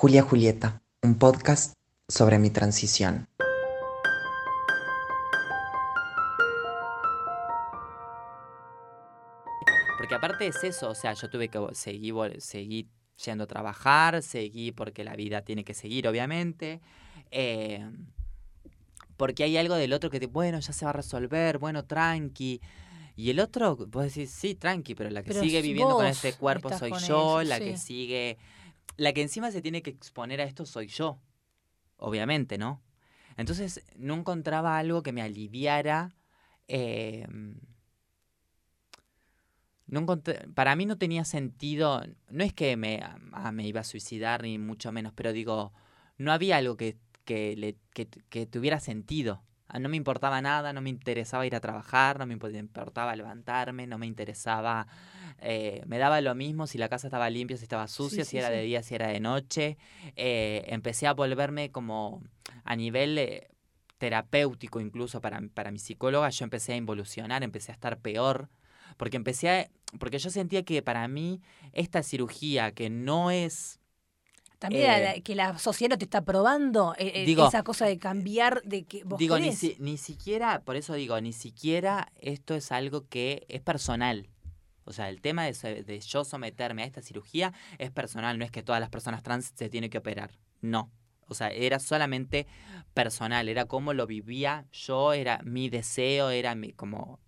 Julia Julieta, un podcast sobre mi transición. Porque aparte es eso, o sea, yo tuve que seguir, seguir yendo a trabajar, seguí porque la vida tiene que seguir, obviamente. Eh, porque hay algo del otro que te, bueno, ya se va a resolver, bueno, tranqui. Y el otro, vos decís, sí, tranqui, pero la que sigue viviendo con este cuerpo soy yo, la que sigue, la que encima se tiene que exponer a esto soy yo, obviamente, ¿no? Entonces no encontraba algo que me aliviara. Eh, no para mí no tenía sentido, no es que me, ah, me iba a suicidar ni mucho menos, pero digo, no había algo que, que, le, que tuviera sentido. Ah, no me importaba nada, no me interesaba ir a trabajar, no me importaba levantarme, no me interesaba, eh, me daba lo mismo si la casa estaba limpia, si estaba sucia, si era de día, si era de noche. Eh, empecé a volverme como a nivel eh, terapéutico incluso para, para mi psicóloga, yo empecé a involucionar, empecé a estar peor, porque empecé a, porque yo sentía que para mí esta cirugía que no es también eh, que la sociedad no te está probando eh, esa cosa de cambiar, de que vos Digo, ni, ni, siquiera, por eso digo, ni siquiera esto es algo que es personal. O sea, el tema de, de yo someterme a esta cirugía es personal, no es que todas las personas trans se tienen que operar. No. O sea, era solamente personal, era como lo vivía yo, era mi deseo, era mi, como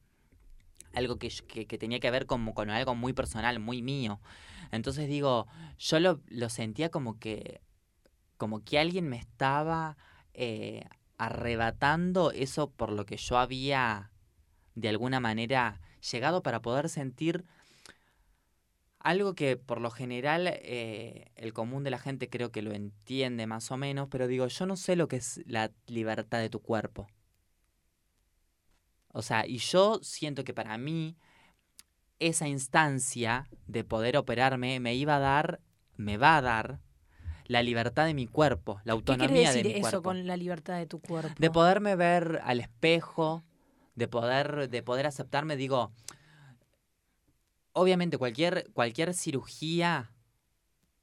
algo que, que, tenía que ver como con algo muy personal, muy mío. Entonces digo, yo lo, lo sentía como que, como que alguien me estaba eh, arrebatando eso por lo que yo había de alguna manera llegado para poder sentir algo que por lo general eh, el común de la gente creo que lo entiende más o menos, pero digo, yo no sé lo que es la libertad de tu cuerpo. O sea, y yo siento que para mí esa instancia de poder operarme me iba a dar, me va a dar la libertad de mi cuerpo, la autonomía ¿Qué de mi eso con la libertad de tu cuerpo? De poderme ver al espejo, de poder, de poder aceptarme, digo, obviamente cualquier, cualquier cirugía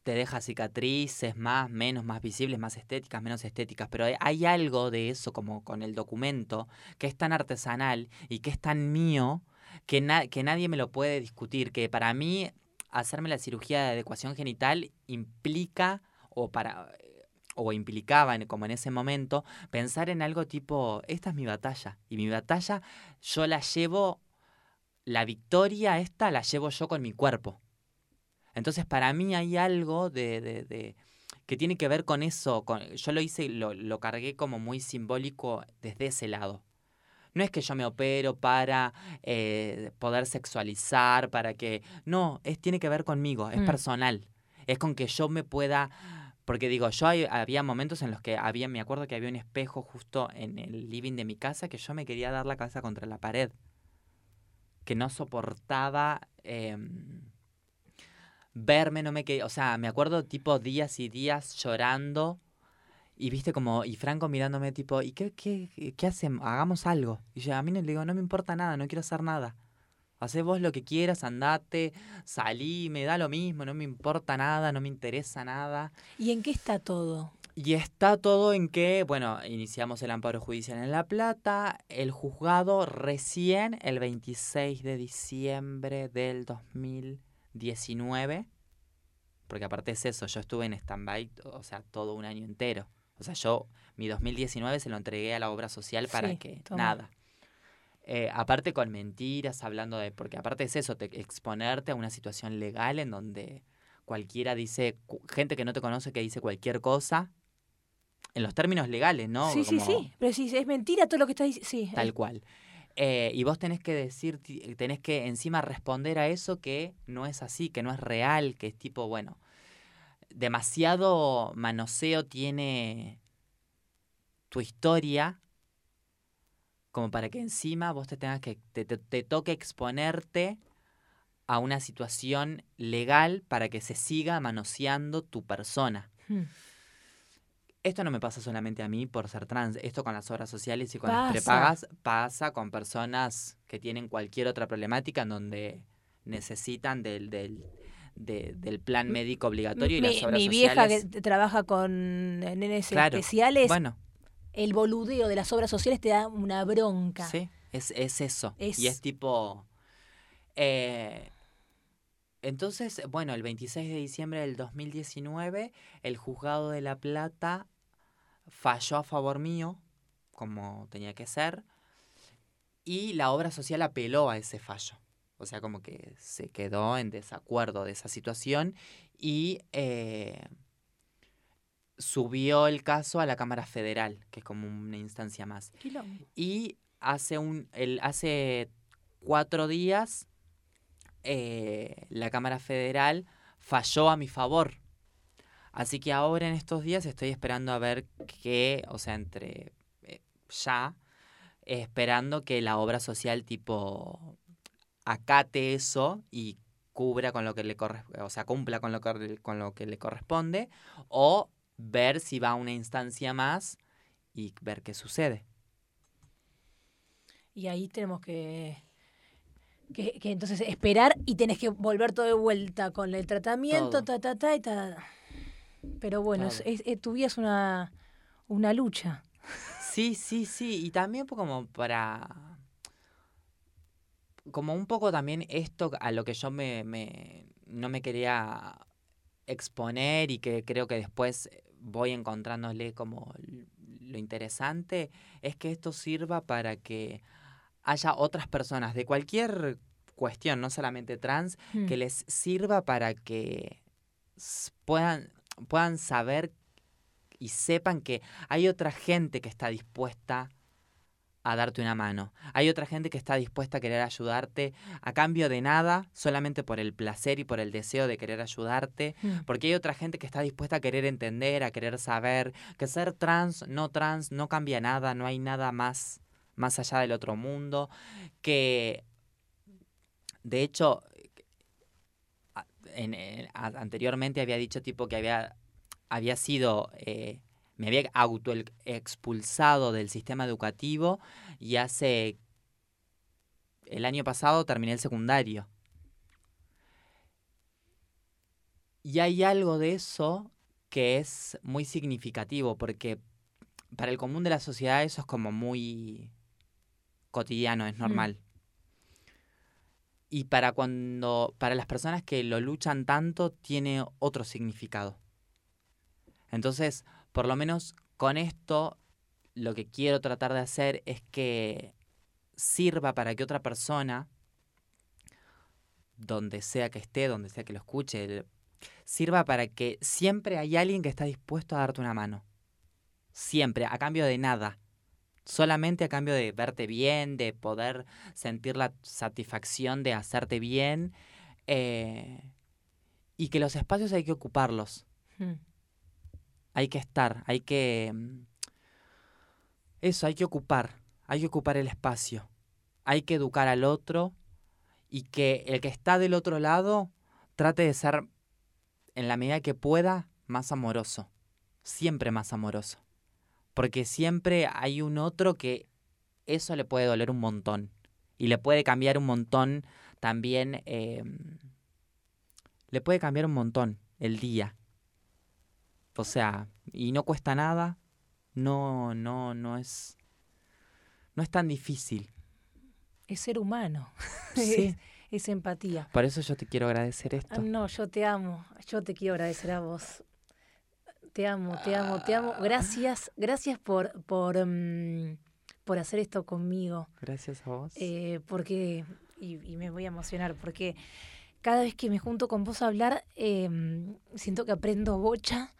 te deja cicatrices más, menos, más visibles, más estéticas, menos estéticas, pero hay algo de eso como con el documento que es tan artesanal y que es tan mío que, que nadie me lo puede discutir, que para mí hacerme la cirugía de adecuación genital implica o para o implicaba como en ese momento pensar en algo tipo esta es mi batalla y mi batalla yo la llevo la victoria esta la llevo yo con mi cuerpo entonces para mí hay algo de, de, de que tiene que ver con eso con, yo lo hice lo, lo cargué como muy simbólico desde ese lado no es que yo me opero para eh, poder sexualizar, para que... No, es, tiene que ver conmigo, es mm. personal. Es con que yo me pueda... Porque digo, yo había momentos en los que había, me acuerdo que había un espejo justo en el living de mi casa que yo me quería dar la cabeza contra la pared. Que no soportaba em, verme, no me quería. O sea, me acuerdo tipo días y días llorando y viste como, y Franco mirándome tipo, ¿y qué, qué, qué hacemos? Hagamos algo. Y yo a mí le digo, no me importa nada, no quiero hacer nada. Hacé vos lo que quieras, andate, salí, me da lo mismo, no me importa nada, no me interesa nada. ¿Y en qué está todo? Y está todo en que, bueno, iniciamos el amparo judicial en La Plata, el juzgado recién el 26 de diciembre del 2019, porque aparte es eso, yo estuve en stand-by, o sea, todo un año entero. O sea, yo mi 2019 se lo entregué a la obra social para que nada. Eh, aparte con mentiras, hablando de, porque aparte es eso, te, exponerte a una situación legal en donde cualquiera dice, gente que no te conoce que dice cualquier cosa, en los términos legales, ¿no? Sí, sí, sí, pero si es mentira todo lo que estás diciendo, sí. Tal cual. Eh, y vos tenés que decir, tenés que encima responder a eso que no es así, que no es real, que es tipo, bueno, demasiado manoseo tiene tu historia como para que encima vos te tengas que te, toque exponerte a una situación legal para que se siga manoseando tu persona. Hmm. Esto no me pasa solamente a mí por ser trans, esto con las obras sociales y con las prepagas pasa con personas que tienen cualquier otra problemática en donde necesitan del, del del plan médico obligatorio y las obras mi vieja que trabaja con nenes especiales, bueno. El boludeo de las obras sociales te da una bronca. Sí, es, eso. Y es tipo... Eh, entonces, bueno, el 26 de diciembre del 2019, el juzgado de La Plata falló a favor mío, como tenía que ser, y la obra social apeló a ese fallo. O sea, como que se quedó en desacuerdo de esa situación y eh, subió el caso a la Cámara Federal, que es como una instancia más. Y hace, un, el, hace cuatro días eh, la Cámara Federal falló a mi favor. Así que ahora en estos días estoy esperando a ver qué, o sea, entre eh, ya, esperando que la obra social tipo acate eso y cubra con lo que le corresponde, o sea, cumpla con lo, que, con lo que le corresponde, o ver si va a una instancia más y ver qué sucede. Y ahí tenemos que, que, entonces esperar y tenés que volver todo de vuelta con el tratamiento, ta, ta, ta, y ta. Pero bueno, es, tu vida es una, una lucha. Sí, sí, sí. Y también como para como un poco también esto a lo que yo me, no me quería exponer y que creo que después voy encontrándole como lo interesante, es que esto sirva para que haya otras personas de cualquier cuestión, no solamente trans, que mm. les sirva para que puedan, puedan saber y sepan que hay otra gente que está dispuesta a darte una mano. Hay otra gente que está dispuesta a querer ayudarte a cambio de nada, solamente por el placer y por el deseo de querer ayudarte. Mm. Porque hay otra gente que está dispuesta a querer entender, a querer saber que ser trans, no trans, no cambia nada, no hay nada más, más allá del otro mundo. Que, de hecho, en, anteriormente había dicho tipo que había, había sido... Eh, me había autoexpulsado del sistema educativo y hace el año pasado terminé el secundario. Y hay algo de eso que es muy significativo porque para el común de la sociedad eso es como muy cotidiano, es mm. normal. Y para cuando para las personas que lo luchan tanto tiene otro significado. Entonces, por lo menos con esto lo que quiero tratar de hacer es que sirva para que otra persona, donde sea que esté, donde sea que lo escuche, sirva para que siempre hay alguien que está dispuesto a darte una mano. Siempre, a cambio de nada. Solamente a cambio de verte bien, de poder sentir la satisfacción de hacerte bien. Eh, y que los espacios hay que ocuparlos. Hmm hay que estar, hay que... Mm, eso, hay que ocupar, hay que ocupar el espacio, hay que educar al otro y que el que está del otro lado trate de ser, en la medida que pueda, más amoroso, siempre más amoroso. Porque siempre hay un otro que eso le puede doler un montón y le puede cambiar un montón también, em, le puede cambiar un montón el día o sea, y no cuesta nada, no, no, no es, no es tan difícil. Es ser humano. Sí. es, empatía. Por eso yo te quiero agradecer esto. Ah, no, yo te amo. Yo te quiero agradecer a vos. Te amo, te amo, te amo. Gracias, gracias por, por, mm, por hacer esto conmigo. Gracias a vos. Eh, porque, y, me voy a emocionar, porque cada vez que me junto con vos a hablar, em, siento que aprendo bocha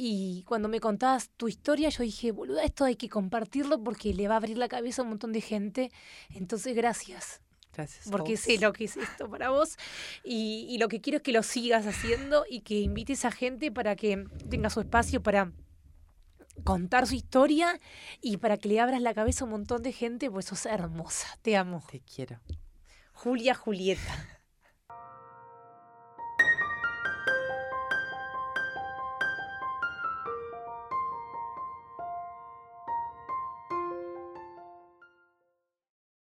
y cuando me contabas tu historia, yo dije, boluda, esto hay que compartirlo porque le va a abrir la cabeza a un montón de gente. Entonces, gracias. Gracias. Porque sé lo que es esto para vos. Y, y, lo que quiero es que lo sigas haciendo y que invites a gente para que tenga su espacio para contar su historia y para que le abras la cabeza a un montón de gente, pues sos hermosa. Te amo. Te quiero. Julia Julieta.